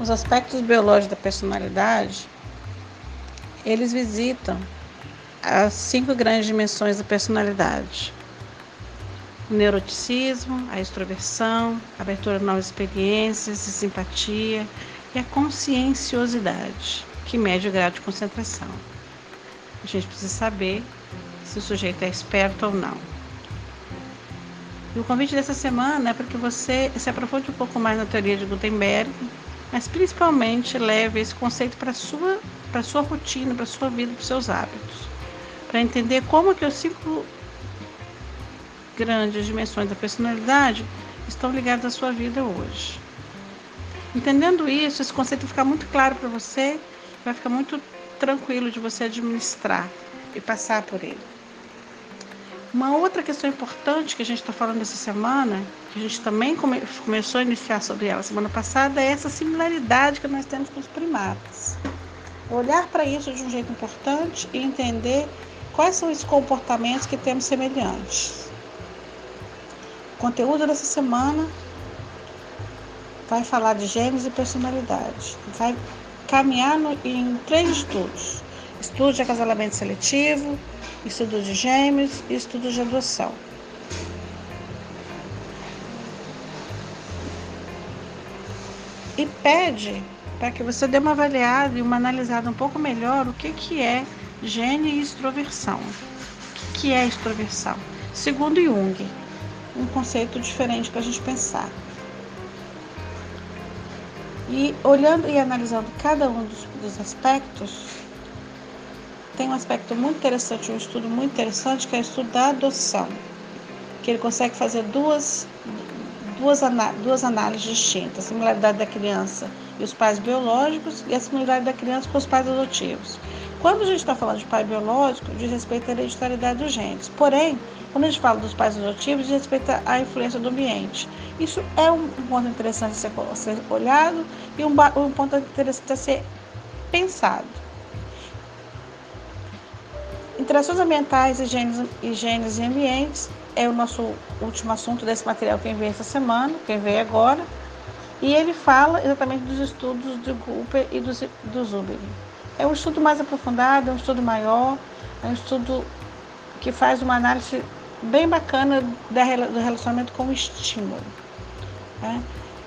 Os aspectos biológicos da personalidade, eles visitam as cinco grandes dimensões da personalidade. O neuroticismo, a extroversão, a abertura a novas experiências, a simpatia e a conscienciosidade, que mede o grau de concentração. A gente precisa saber se o sujeito é esperto ou não. E o convite dessa semana é para que você se aprofunde um pouco mais na teoria de Gutenberg, mas principalmente leve esse conceito para sua, para sua rotina, para sua vida, para seus hábitos, para entender como que os cinco grandes dimensões da personalidade estão ligadas à sua vida hoje. Entendendo isso, esse conceito vai ficar muito claro para você, vai ficar muito tranquilo de você administrar e passar por ele. Uma outra questão importante que a gente está falando essa semana, que a gente também come, começou a iniciar sobre ela semana passada, é essa similaridade que nós temos com os primatas. Olhar para isso de um jeito importante e entender quais são os comportamentos que temos semelhantes. O conteúdo dessa semana vai falar de gêmeos e personalidade. Vai caminhar no, em três estudos: estudo de acasalamento seletivo, estudo de gêmeos e estudo de adoção. E pede para que você dê uma avaliada e uma analisada um pouco melhor o que, que é gene e extroversão. O que, que é extroversão? Segundo Jung, um conceito diferente para a gente pensar. E olhando e analisando cada um dos, dos aspectos, tem um aspecto muito interessante, um estudo muito interessante, que é o estudo da adoção, que ele consegue fazer duas, duas, duas análises distintas, a similaridade da criança e os pais biológicos e a similaridade da criança com os pais adotivos. Quando a gente está falando de pai biológico, diz respeito à hereditariedade dos genes. Porém, quando a gente fala dos pais adotivos, diz respeito à influência do ambiente. Isso é um ponto interessante a ser, olhado e um, um ponto interessante a ser pensado. Interações ambientais, higiene, e ambientes é o nosso último assunto desse material que veio essa semana, que veio agora. E ele fala exatamente dos estudos do Cooper e do, do Zuber. É um estudo mais aprofundado, é um estudo maior, é um estudo que faz uma análise bem bacana do relacionamento com o estímulo. Né?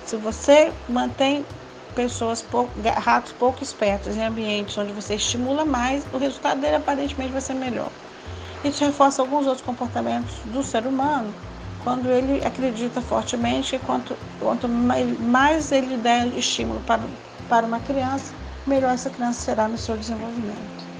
Se você mantém pessoas pouco, ratos pouco espertos em ambientes onde você estimula mais, o resultado dele aparentemente vai ser melhor. Isso reforça alguns outros comportamentos do ser humano quando ele acredita fortemente que quanto, quanto mais ele der estímulo para, para uma criança, melhor essa criança será no seu desenvolvimento.